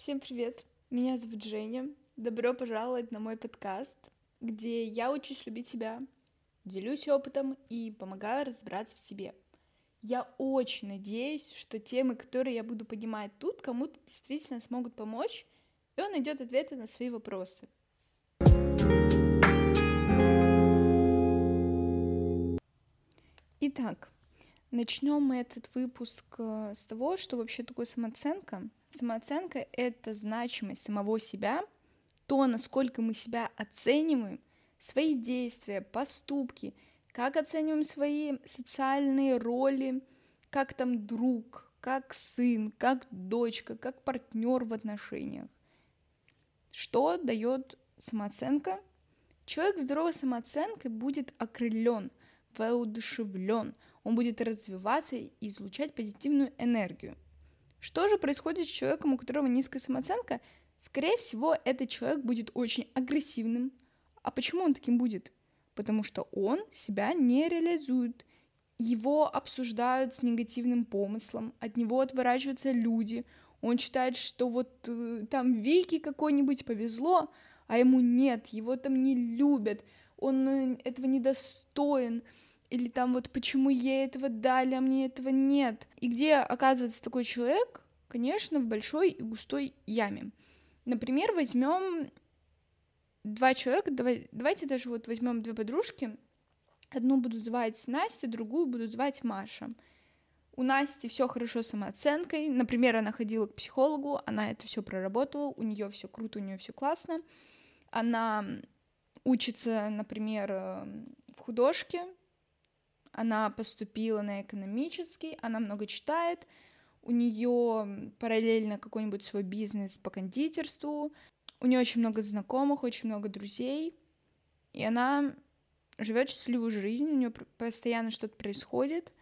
Всем привет! Меня зовут Женя. Добро пожаловать на мой подкаст, где я учусь любить себя, делюсь опытом и помогаю разбираться в себе. Я очень надеюсь, что темы, которые я буду поднимать тут, кому-то действительно смогут помочь, и он найдет ответы на свои вопросы. Итак, начнем мы этот выпуск э, с того, что вообще такое самооценка. Самооценка — это значимость самого себя, то, насколько мы себя оцениваем, свои действия, поступки, как оцениваем свои социальные роли, как там друг, как сын, как дочка, как партнер в отношениях. Что дает самооценка? Человек с здоровой самооценкой будет окрылен, воодушевлен, он будет развиваться и излучать позитивную энергию. Что же происходит с человеком, у которого низкая самооценка? Скорее всего, этот человек будет очень агрессивным. А почему он таким будет? Потому что он себя не реализует. Его обсуждают с негативным помыслом, от него отворачиваются люди. Он считает, что вот э, там Вики какой-нибудь повезло, а ему нет, его там не любят, он э, этого недостоин или там вот почему ей этого дали, а мне этого нет. И где оказывается такой человек? Конечно, в большой и густой яме. Например, возьмем два человека, давай, давайте даже вот возьмем две подружки. Одну буду звать Настя, другую буду звать Маша. У Насти все хорошо с самооценкой. Например, она ходила к психологу, она это все проработала, у нее все круто, у нее все классно. Она учится, например, в художке, она поступила на экономический, она много читает, у нее параллельно какой-нибудь свой бизнес по кондитерству, у нее очень много знакомых, очень много друзей, и она живет счастливую жизнь, у нее постоянно что-то происходит.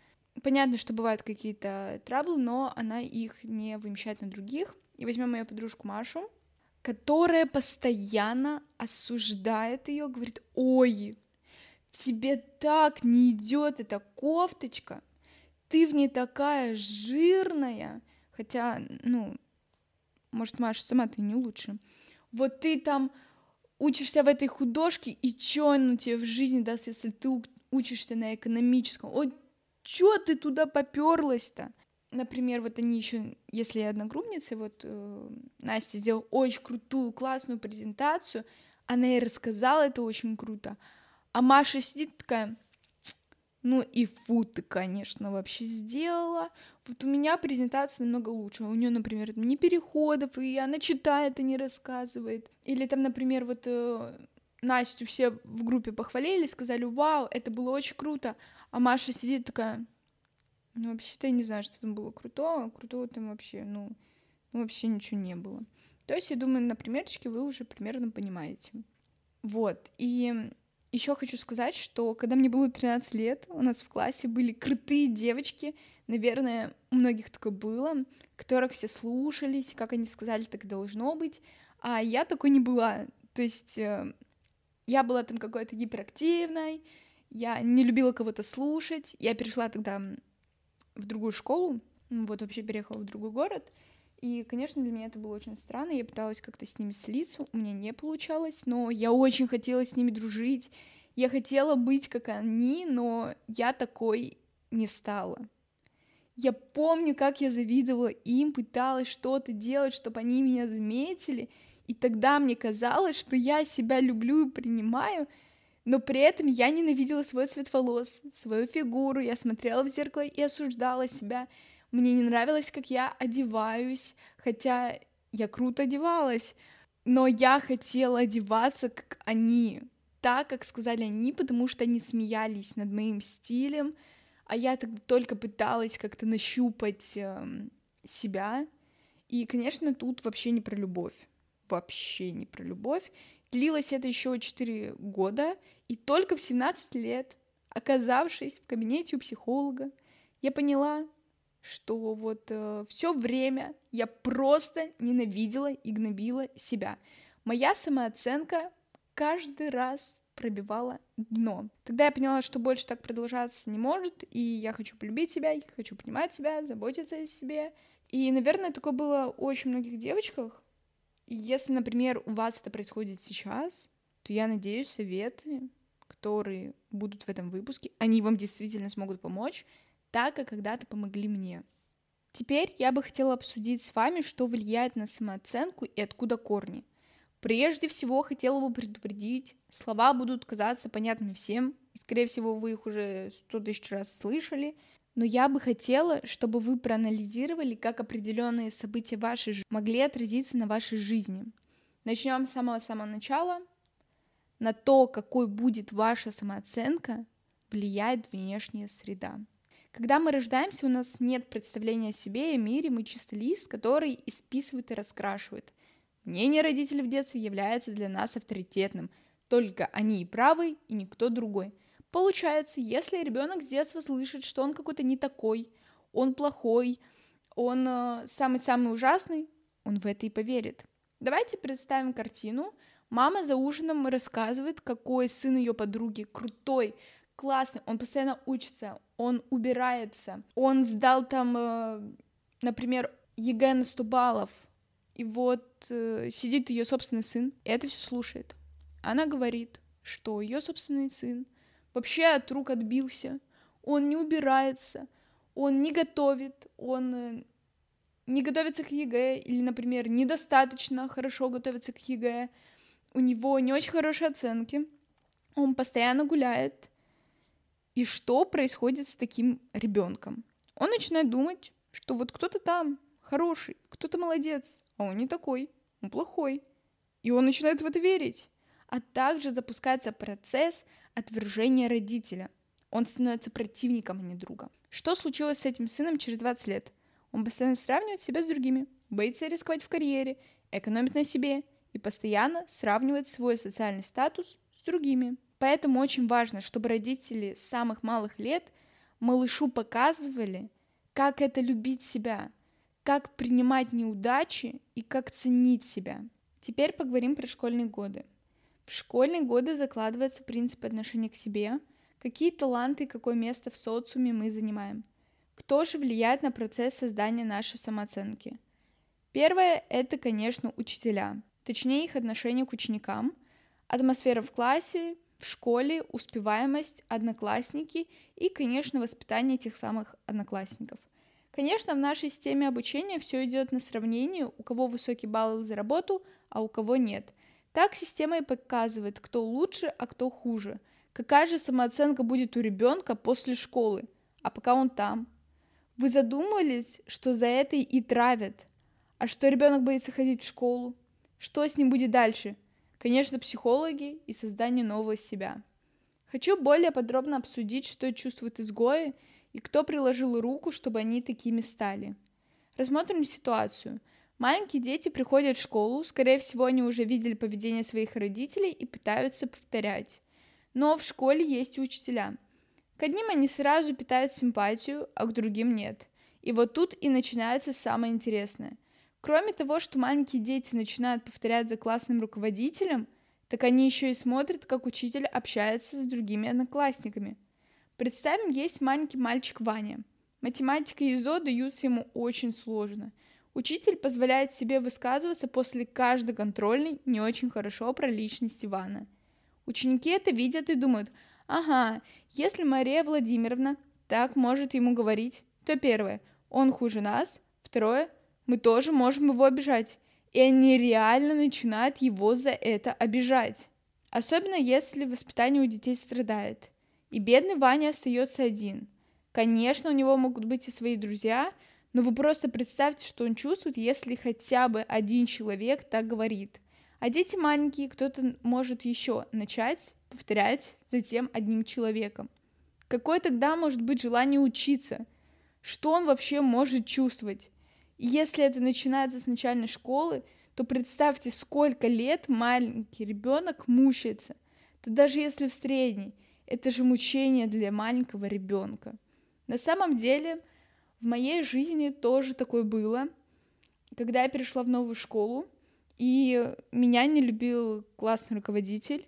Понятно, что бывают какие-то траблы, но она их не вымещает на других. И возьмем мою подружку Машу, которая постоянно осуждает ее, говорит, ой, тебе так не идет эта кофточка, ты в ней такая жирная, хотя, ну, может, Маша, сама ты не лучше. Вот ты там учишься в этой художке, и чё оно тебе в жизни даст, если ты учишься на экономическом? Ой, чё ты туда поперлась-то? Например, вот они еще, если одногруппницы, вот э, Настя сделала очень крутую, классную презентацию, она ей рассказала это очень круто, а Маша сидит такая, ну и фу ты, конечно, вообще сделала. Вот у меня презентация намного лучше. У нее, например, не переходов, и она читает, а не рассказывает. Или там, например, вот э, Настю все в группе похвалили, сказали, вау, это было очень круто. А Маша сидит такая, ну вообще-то я не знаю, что там было крутого, крутого там вообще, ну вообще ничего не было. То есть, я думаю, на примерчике вы уже примерно понимаете. Вот, и еще хочу сказать, что когда мне было 13 лет, у нас в классе были крутые девочки, наверное, у многих такое было, которых все слушались, как они сказали, так и должно быть, а я такой не была, то есть э, я была там какой-то гиперактивной, я не любила кого-то слушать, я перешла тогда в другую школу, вот вообще переехала в другой город, и, конечно, для меня это было очень странно. Я пыталась как-то с ними слиться, у меня не получалось, но я очень хотела с ними дружить. Я хотела быть как они, но я такой не стала. Я помню, как я завидовала им, пыталась что-то делать, чтобы они меня заметили, и тогда мне казалось, что я себя люблю и принимаю, но при этом я ненавидела свой цвет волос, свою фигуру, я смотрела в зеркало и осуждала себя, мне не нравилось, как я одеваюсь, хотя я круто одевалась, но я хотела одеваться, как они, так, как сказали они, потому что они смеялись над моим стилем, а я тогда только пыталась как-то нащупать э, себя. И, конечно, тут вообще не про любовь. Вообще не про любовь. Длилось это еще 4 года, и только в 17 лет, оказавшись в кабинете у психолога, я поняла, что вот э, все время я просто ненавидела и гнобила себя. Моя самооценка каждый раз пробивала дно. Тогда я поняла, что больше так продолжаться не может, и я хочу полюбить себя, я хочу понимать себя, заботиться о себе. И, наверное, такое было у очень многих девочках, если, например, у вас это происходит сейчас, то я надеюсь, советы, которые будут в этом выпуске, они вам действительно смогут помочь, так как когда-то помогли мне. Теперь я бы хотела обсудить с вами, что влияет на самооценку и откуда корни. Прежде всего, хотела бы предупредить, слова будут казаться понятными всем, и, скорее всего, вы их уже сто тысяч раз слышали, но я бы хотела, чтобы вы проанализировали, как определенные события вашей жизни могли отразиться на вашей жизни. Начнем с самого-самого начала. На то, какой будет ваша самооценка, влияет внешняя среда. Когда мы рождаемся, у нас нет представления о себе и о мире, мы чисто лист, который исписывает и раскрашивает. Мнение родителей в детстве является для нас авторитетным, только они и правы, и никто другой. Получается, если ребенок с детства слышит, что он какой-то не такой, он плохой, он э, самый-самый ужасный, он в это и поверит. Давайте представим картину. Мама за ужином рассказывает, какой сын ее подруги крутой, классный, он постоянно учится, он убирается, он сдал там, э, например, ЕГЭ на 100 баллов, и вот э, сидит ее собственный сын, и это все слушает. Она говорит, что ее собственный сын вообще от рук отбился, он не убирается, он не готовит, он э, не готовится к ЕГЭ, или, например, недостаточно хорошо готовится к ЕГЭ, у него не очень хорошие оценки, он постоянно гуляет, и что происходит с таким ребенком? Он начинает думать, что вот кто-то там хороший, кто-то молодец, а он не такой, он плохой. И он начинает в это верить. А также запускается процесс отвержения родителя. Он становится противником, а не другом. Что случилось с этим сыном через 20 лет? Он постоянно сравнивает себя с другими, боится рисковать в карьере, экономит на себе и постоянно сравнивает свой социальный статус с другими. Поэтому очень важно, чтобы родители с самых малых лет малышу показывали, как это любить себя, как принимать неудачи и как ценить себя. Теперь поговорим про школьные годы. В школьные годы закладывается принцип отношения к себе, какие таланты и какое место в социуме мы занимаем. Кто же влияет на процесс создания нашей самооценки? Первое – это, конечно, учителя, точнее их отношение к ученикам, атмосфера в классе, в школе, успеваемость, одноклассники и, конечно, воспитание этих самых одноклассников. Конечно, в нашей системе обучения все идет на сравнение, у кого высокий балл за работу, а у кого нет. Так система и показывает, кто лучше, а кто хуже. Какая же самооценка будет у ребенка после школы, а пока он там. Вы задумывались, что за это и травят? А что ребенок боится ходить в школу? Что с ним будет дальше? Конечно, психологи и создание нового себя. Хочу более подробно обсудить, что чувствуют изгои и кто приложил руку, чтобы они такими стали. Рассмотрим ситуацию. Маленькие дети приходят в школу, скорее всего, они уже видели поведение своих родителей и пытаются повторять. Но в школе есть учителя. К одним они сразу питают симпатию, а к другим нет. И вот тут и начинается самое интересное – Кроме того, что маленькие дети начинают повторять за классным руководителем, так они еще и смотрят, как учитель общается с другими одноклассниками. Представим, есть маленький мальчик Ваня. Математика и ИЗО даются ему очень сложно. Учитель позволяет себе высказываться после каждой контрольной не очень хорошо про личность Ивана. Ученики это видят и думают, ага, если Мария Владимировна так может ему говорить, то первое, он хуже нас, второе, мы тоже можем его обижать. И они реально начинают его за это обижать. Особенно если воспитание у детей страдает. И бедный Ваня остается один. Конечно, у него могут быть и свои друзья, но вы просто представьте, что он чувствует, если хотя бы один человек так говорит. А дети маленькие, кто-то может еще начать повторять за тем одним человеком. Какое тогда может быть желание учиться? Что он вообще может чувствовать? Если это начинается с начальной школы, то представьте, сколько лет маленький ребенок мучается. То даже если в средней, это же мучение для маленького ребенка. На самом деле, в моей жизни тоже такое было, когда я перешла в новую школу, и меня не любил классный руководитель,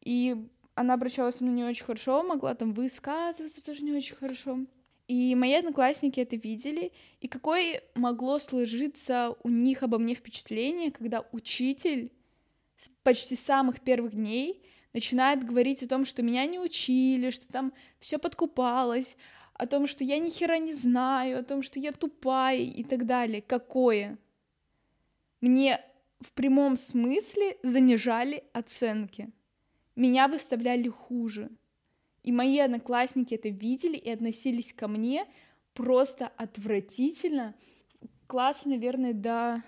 и она обращалась со мной не очень хорошо, могла там высказываться тоже не очень хорошо. И мои одноклассники это видели, и какое могло сложиться у них обо мне впечатление, когда учитель почти с самых первых дней начинает говорить о том, что меня не учили, что там все подкупалось, о том, что я ни хера не знаю, о том, что я тупая и так далее. Какое? Мне в прямом смысле занижали оценки. Меня выставляли хуже. И мои одноклассники это видели и относились ко мне просто отвратительно. Класс, наверное, до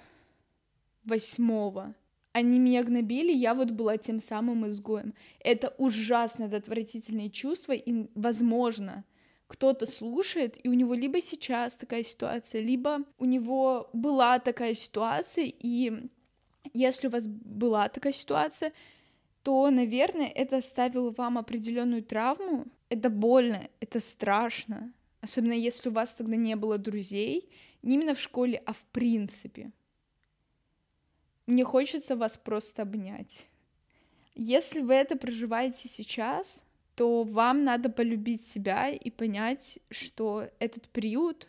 восьмого. Они меня гнобили, я вот была тем самым изгоем. Это ужасно, это отвратительные чувства, и, возможно, кто-то слушает, и у него либо сейчас такая ситуация, либо у него была такая ситуация, и если у вас была такая ситуация, то, наверное, это оставило вам определенную травму. Это больно, это страшно. Особенно если у вас тогда не было друзей, не именно в школе, а в принципе. Мне хочется вас просто обнять. Если вы это проживаете сейчас, то вам надо полюбить себя и понять, что этот период,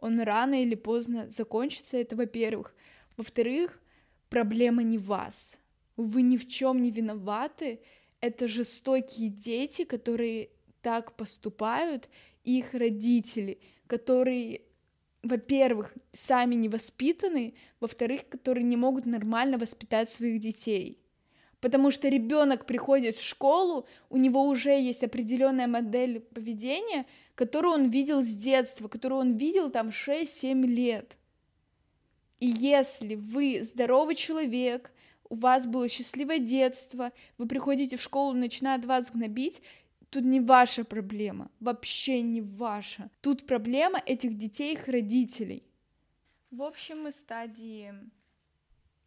он рано или поздно закончится, это во-первых. Во-вторых, проблема не вас, вы ни в чем не виноваты, это жестокие дети, которые так поступают, и их родители, которые, во-первых, сами не воспитаны, во-вторых, которые не могут нормально воспитать своих детей. Потому что ребенок приходит в школу, у него уже есть определенная модель поведения, которую он видел с детства, которую он видел там 6-7 лет. И если вы здоровый человек, у вас было счастливое детство, вы приходите в школу, начинают вас гнобить, тут не ваша проблема, вообще не ваша. Тут проблема этих детей, их родителей. В общем, мы стадии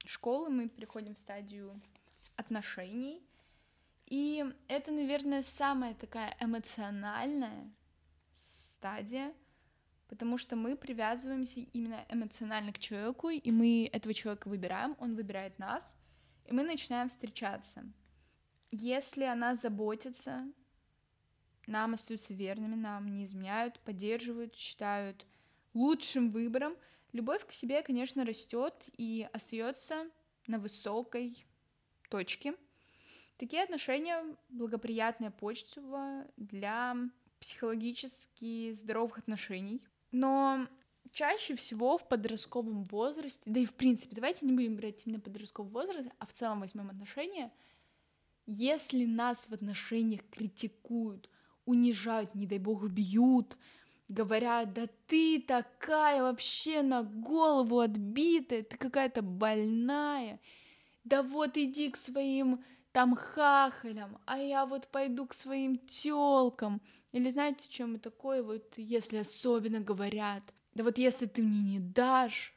школы, мы приходим в стадию отношений, и это, наверное, самая такая эмоциональная стадия, потому что мы привязываемся именно эмоционально к человеку, и мы этого человека выбираем, он выбирает нас, и мы начинаем встречаться. Если она заботится, нам остаются верными, нам не изменяют, поддерживают, считают лучшим выбором, любовь к себе, конечно, растет и остается на высокой точке. Такие отношения благоприятная почва для психологически здоровых отношений. Но чаще всего в подростковом возрасте, да и в принципе, давайте не будем брать именно подростковый возраст, а в целом возьмем отношения, если нас в отношениях критикуют, унижают, не дай бог, бьют, говорят, да ты такая вообще на голову отбитая, ты какая-то больная, да вот иди к своим там хахалям, а я вот пойду к своим тёлкам. Или знаете, чем такое, вот если особенно говорят, да вот если ты мне не дашь,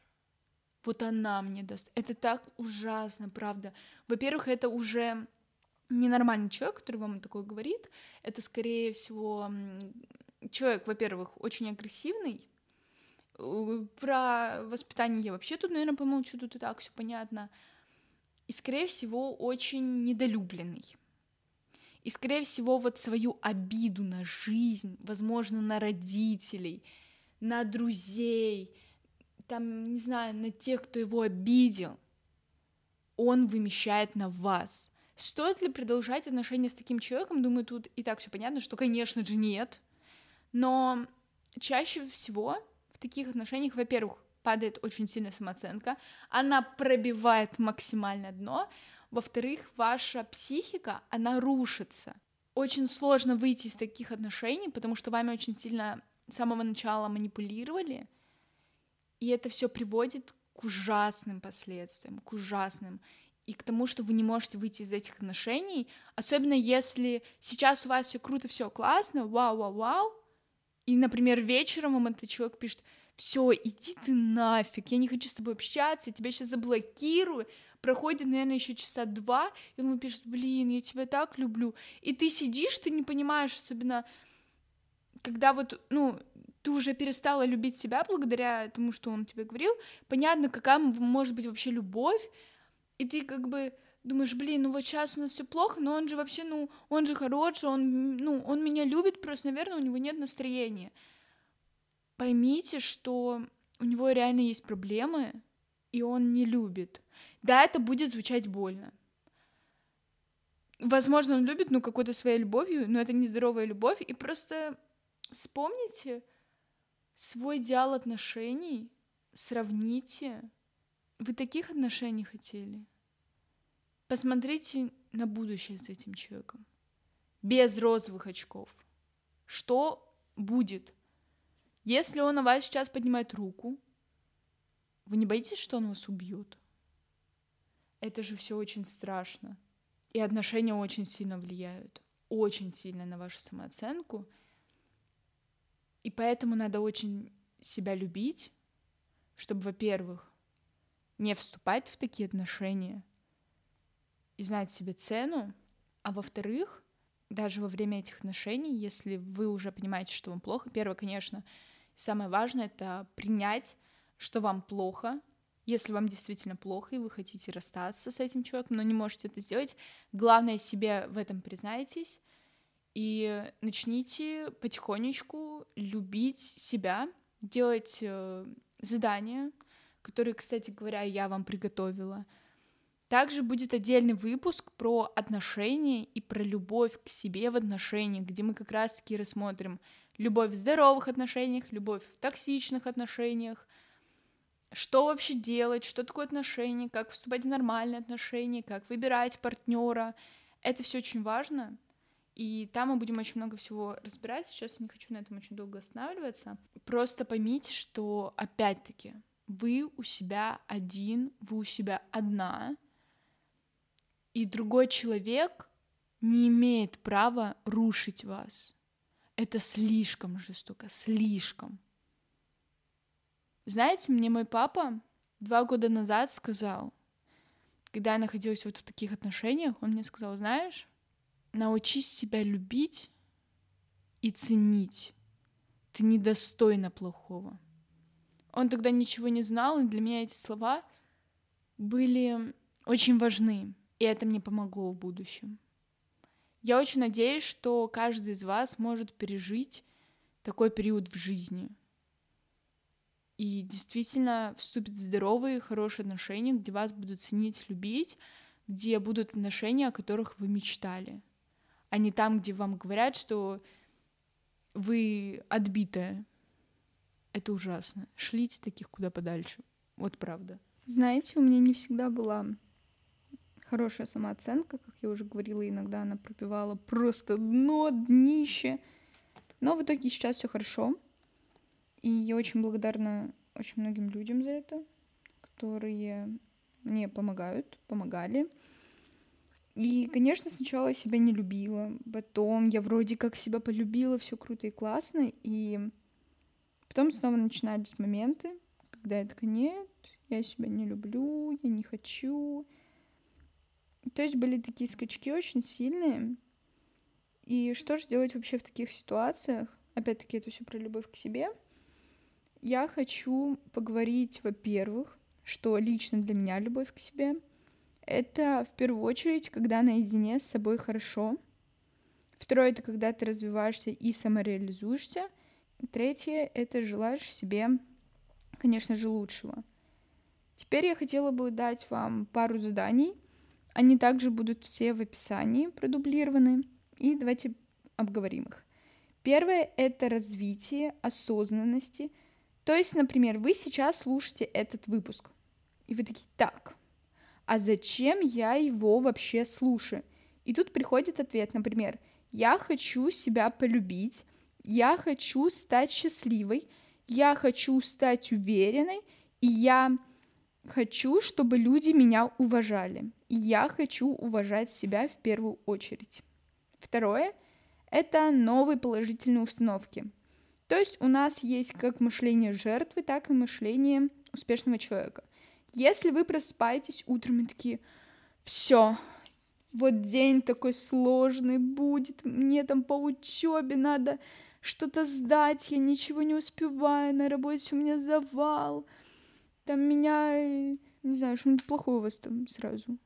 вот она мне даст. Это так ужасно, правда. Во-первых, это уже ненормальный человек, который вам такое говорит. Это, скорее всего, человек, во-первых, очень агрессивный. Про воспитание я вообще тут, наверное, помолчу, тут и так все понятно. И, скорее всего, очень недолюбленный. И, скорее всего, вот свою обиду на жизнь, возможно, на родителей — на друзей, там, не знаю, на тех, кто его обидел, он вымещает на вас. Стоит ли продолжать отношения с таким человеком? Думаю, тут и так все понятно, что, конечно же, нет. Но чаще всего в таких отношениях, во-первых, падает очень сильно самооценка, она пробивает максимально дно, во-вторых, ваша психика, она рушится. Очень сложно выйти из таких отношений, потому что вами очень сильно с самого начала манипулировали, и это все приводит к ужасным последствиям, к ужасным, и к тому, что вы не можете выйти из этих отношений, особенно если сейчас у вас все круто, все классно, вау, вау, вау, и, например, вечером вам этот человек пишет, все, иди ты нафиг, я не хочу с тобой общаться, я тебя сейчас заблокирую, проходит, наверное, еще часа два, и он ему пишет, блин, я тебя так люблю, и ты сидишь, ты не понимаешь, особенно когда вот, ну, ты уже перестала любить себя благодаря тому, что он тебе говорил, понятно, какая может быть вообще любовь, и ты как бы думаешь, блин, ну вот сейчас у нас все плохо, но он же вообще, ну, он же хороший, он, ну, он меня любит, просто, наверное, у него нет настроения. поймите, что у него реально есть проблемы, и он не любит. Да, это будет звучать больно. Возможно, он любит, ну, какой-то своей любовью, но это нездоровая любовь. И просто вспомните свой идеал отношений, сравните. Вы таких отношений хотели? Посмотрите на будущее с этим человеком. Без розовых очков. Что будет? Если он на вас сейчас поднимает руку, вы не боитесь, что он вас убьет? Это же все очень страшно. И отношения очень сильно влияют, очень сильно на вашу самооценку. И поэтому надо очень себя любить, чтобы, во-первых, не вступать в такие отношения и знать себе цену, а во-вторых, даже во время этих отношений, если вы уже понимаете, что вам плохо, первое, конечно, самое важное — это принять, что вам плохо, если вам действительно плохо, и вы хотите расстаться с этим человеком, но не можете это сделать, главное себе в этом признайтесь и начните потихонечку любить себя, делать э, задания, которые, кстати говоря, я вам приготовила. Также будет отдельный выпуск про отношения и про любовь к себе в отношениях, где мы как раз-таки рассмотрим любовь в здоровых отношениях, любовь в токсичных отношениях, что вообще делать, что такое отношения, как вступать в нормальные отношения, как выбирать партнера. Это все очень важно. И там мы будем очень много всего разбирать. Сейчас я не хочу на этом очень долго останавливаться. Просто поймите, что опять-таки вы у себя один, вы у себя одна, и другой человек не имеет права рушить вас. Это слишком жестоко, слишком. Знаете, мне мой папа два года назад сказал, когда я находилась вот в таких отношениях, он мне сказал, знаешь, научись себя любить и ценить. Ты недостойна плохого. Он тогда ничего не знал, и для меня эти слова были очень важны, и это мне помогло в будущем. Я очень надеюсь, что каждый из вас может пережить такой период в жизни — и действительно вступит в здоровые, хорошие отношения, где вас будут ценить, любить, где будут отношения, о которых вы мечтали, а не там, где вам говорят, что вы отбитая. Это ужасно. Шлите таких куда подальше. Вот правда. Знаете, у меня не всегда была хорошая самооценка, как я уже говорила, иногда она пробивала просто дно, днище. Но в итоге сейчас все хорошо. И я очень благодарна очень многим людям за это, которые мне помогают, помогали. И, конечно, сначала я себя не любила, потом я вроде как себя полюбила, все круто и классно, и потом снова начинались моменты, когда я такая, нет, я себя не люблю, я не хочу. То есть были такие скачки очень сильные. И что же делать вообще в таких ситуациях? Опять-таки, это все про любовь к себе — я хочу поговорить, во-первых, что лично для меня любовь к себе — это в первую очередь, когда наедине с собой хорошо. Второе — это когда ты развиваешься и самореализуешься. Третье — это желаешь себе, конечно же, лучшего. Теперь я хотела бы дать вам пару заданий. Они также будут все в описании продублированы. И давайте обговорим их. Первое — это развитие осознанности — то есть, например, вы сейчас слушаете этот выпуск, и вы такие, так, а зачем я его вообще слушаю? И тут приходит ответ, например, я хочу себя полюбить, я хочу стать счастливой, я хочу стать уверенной, и я хочу, чтобы люди меня уважали. И я хочу уважать себя в первую очередь. Второе — это новые положительные установки — то есть у нас есть как мышление жертвы, так и мышление успешного человека. Если вы просыпаетесь утром и такие, все, вот день такой сложный будет, мне там по учебе надо что-то сдать, я ничего не успеваю, на работе у меня завал, там меня, не знаю, что-нибудь плохое у вас там сразу.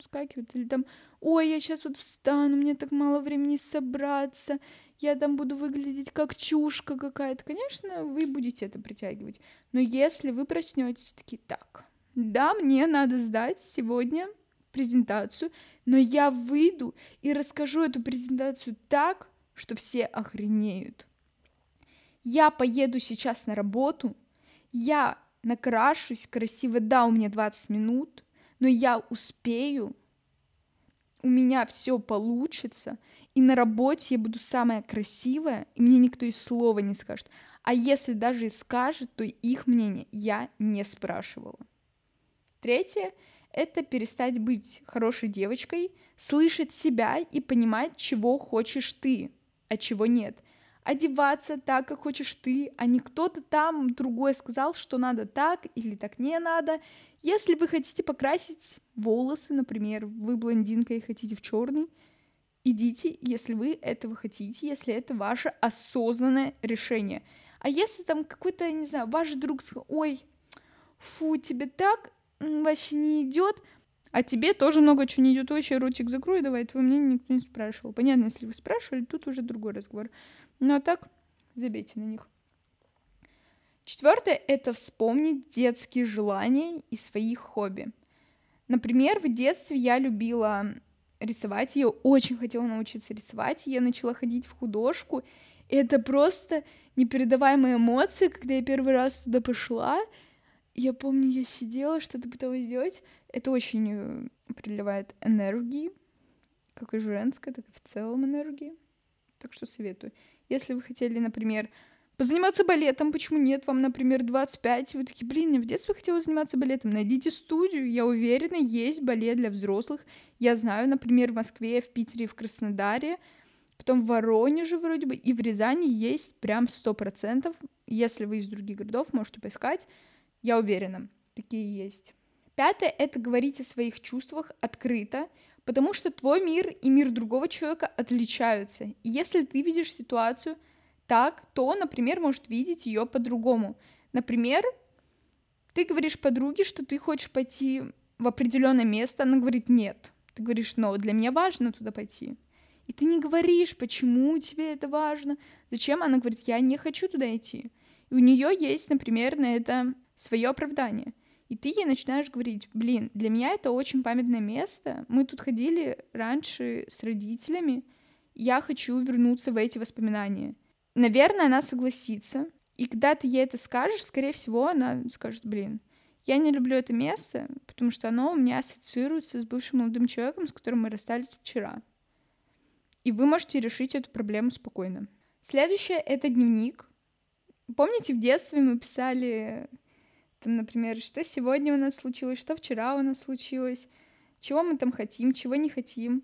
скакивают, или там, ой, я сейчас вот встану, мне так мало времени собраться, я там буду выглядеть как чушка какая-то. Конечно, вы будете это притягивать. Но если вы проснетесь такие, так, да, мне надо сдать сегодня презентацию, но я выйду и расскажу эту презентацию так, что все охренеют. Я поеду сейчас на работу, я накрашусь красиво, да, у меня 20 минут, но я успею, у меня все получится, и на работе я буду самая красивая, и мне никто и слова не скажет. А если даже и скажет, то их мнение я не спрашивала. Третье — это перестать быть хорошей девочкой, слышать себя и понимать, чего хочешь ты, а чего нет — одеваться так, как хочешь ты, а не кто-то там другой сказал, что надо так или так не надо. Если вы хотите покрасить волосы, например, вы блондинка и хотите в черный, идите, если вы этого хотите, если это ваше осознанное решение. А если там какой-то, не знаю, ваш друг сказал, ой, фу, тебе так вообще не идет, а тебе тоже много чего не идет, вообще ротик закрой, давай, твое мнение никто не спрашивал. Понятно, если вы спрашивали, тут уже другой разговор. Ну а так, забейте на них. Четвертое — это вспомнить детские желания и свои хобби. Например, в детстве я любила рисовать, я очень хотела научиться рисовать, я начала ходить в художку, это просто непередаваемые эмоции, когда я первый раз туда пошла, я помню, я сидела, что-то пыталась сделать, это очень э, приливает энергии, как и женская, так и в целом энергии, так что советую. Если вы хотели, например, позаниматься балетом, почему нет? Вам, например, 25, вы такие, блин, я в детстве хотела заниматься балетом. Найдите студию, я уверена, есть балет для взрослых. Я знаю, например, в Москве, в Питере, в Краснодаре, потом в Воронеже вроде бы, и в Рязани есть прям сто процентов. Если вы из других городов, можете поискать. Я уверена, такие есть. Пятое — это говорить о своих чувствах открыто, потому что твой мир и мир другого человека отличаются. И если ты видишь ситуацию так, то он, например, может видеть ее по-другому. Например, ты говоришь подруге, что ты хочешь пойти в определенное место, она говорит нет. Ты говоришь, но для меня важно туда пойти. И ты не говоришь, почему тебе это важно, зачем. Она говорит, я не хочу туда идти. И у нее есть, например, на это свое оправдание. И ты ей начинаешь говорить, блин, для меня это очень памятное место, мы тут ходили раньше с родителями, я хочу вернуться в эти воспоминания. Наверное, она согласится, и когда ты ей это скажешь, скорее всего, она скажет, блин, я не люблю это место, потому что оно у меня ассоциируется с бывшим молодым человеком, с которым мы расстались вчера. И вы можете решить эту проблему спокойно. Следующее — это дневник. Помните, в детстве мы писали там, например, что сегодня у нас случилось, что вчера у нас случилось, чего мы там хотим, чего не хотим.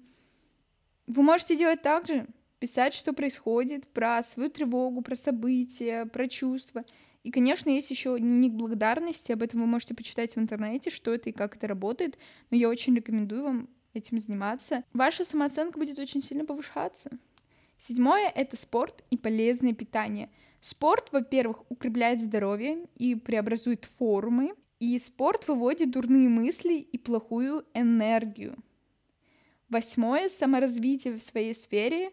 Вы можете делать так же, писать, что происходит, про свою тревогу, про события, про чувства. И, конечно, есть еще дневник благодарности, об этом вы можете почитать в интернете, что это и как это работает, но я очень рекомендую вам этим заниматься. Ваша самооценка будет очень сильно повышаться. Седьмое — это спорт и полезное питание — Спорт, во-первых, укрепляет здоровье и преобразует формы, и спорт выводит дурные мысли и плохую энергию. Восьмое — саморазвитие в своей сфере.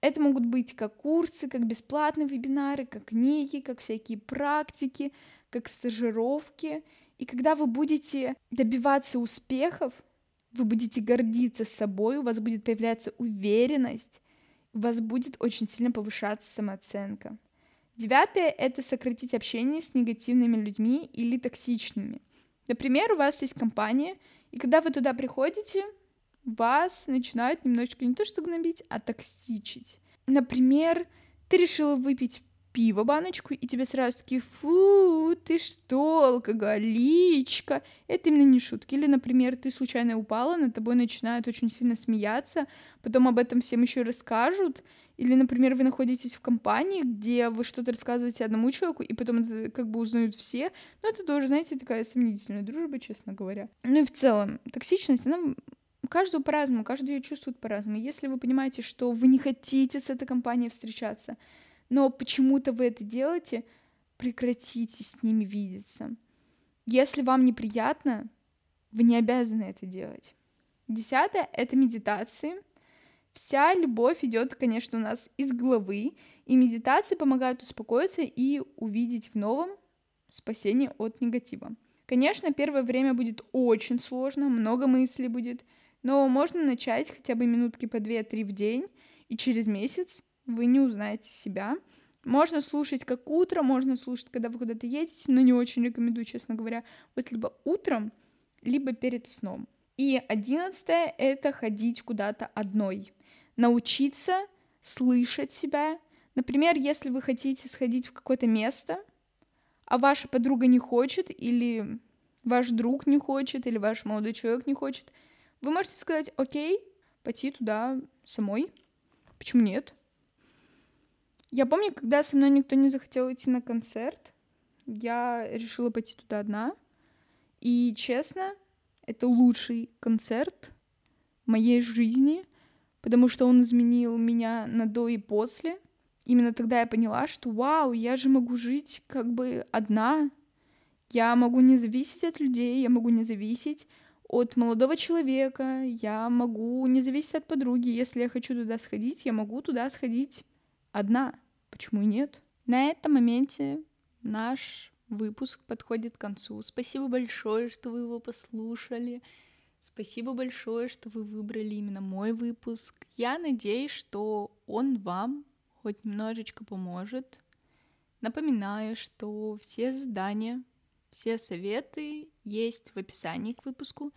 Это могут быть как курсы, как бесплатные вебинары, как книги, как всякие практики, как стажировки. И когда вы будете добиваться успехов, вы будете гордиться собой, у вас будет появляться уверенность, у вас будет очень сильно повышаться самооценка. Девятое — это сократить общение с негативными людьми или токсичными. Например, у вас есть компания, и когда вы туда приходите, вас начинают немножечко не то что гнобить, а токсичить. Например, ты решила выпить пиво баночку, и тебе сразу такие, фу, ты что, алкоголичка. Это именно не шутки. Или, например, ты случайно упала, над тобой начинают очень сильно смеяться, потом об этом всем еще расскажут. Или, например, вы находитесь в компании, где вы что-то рассказываете одному человеку, и потом это как бы узнают все. Но это тоже, знаете, такая сомнительная дружба, честно говоря. Ну и в целом, токсичность, она каждого по-разному, каждый ее чувствует по-разному. Если вы понимаете, что вы не хотите с этой компанией встречаться, но почему-то вы это делаете, прекратите с ними видеться. Если вам неприятно, вы не обязаны это делать. Десятое — это медитации. Вся любовь идет, конечно, у нас из головы, и медитации помогают успокоиться и увидеть в новом спасение от негатива. Конечно, первое время будет очень сложно, много мыслей будет, но можно начать хотя бы минутки по 2-3 в день, и через месяц вы не узнаете себя. Можно слушать как утром, можно слушать, когда вы куда-то едете, но не очень рекомендую, честно говоря, вот либо утром, либо перед сном. И одиннадцатое — это ходить куда-то одной. Научиться слышать себя. Например, если вы хотите сходить в какое-то место, а ваша подруга не хочет, или ваш друг не хочет, или ваш молодой человек не хочет, вы можете сказать, окей, пойти туда самой. Почему нет? Я помню, когда со мной никто не захотел идти на концерт, я решила пойти туда одна. И честно, это лучший концерт моей жизни, потому что он изменил меня на до и после. Именно тогда я поняла, что вау, я же могу жить как бы одна. Я могу не зависеть от людей, я могу не зависеть от молодого человека, я могу не зависеть от подруги. Если я хочу туда сходить, я могу туда сходить одна. Почему и нет? На этом моменте наш выпуск подходит к концу. Спасибо большое, что вы его послушали. Спасибо большое, что вы выбрали именно мой выпуск. Я надеюсь, что он вам хоть немножечко поможет. Напоминаю, что все задания, все советы есть в описании к выпуску.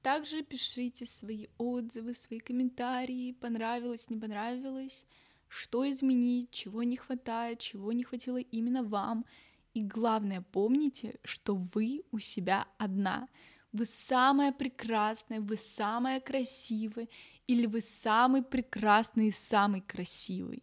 Также пишите свои отзывы, свои комментарии, понравилось, не понравилось, что изменить, чего не хватает, чего не хватило именно вам. И главное, помните, что вы у себя одна. Вы самая прекрасная, вы самая красивая, или вы самый прекрасный и самый красивый.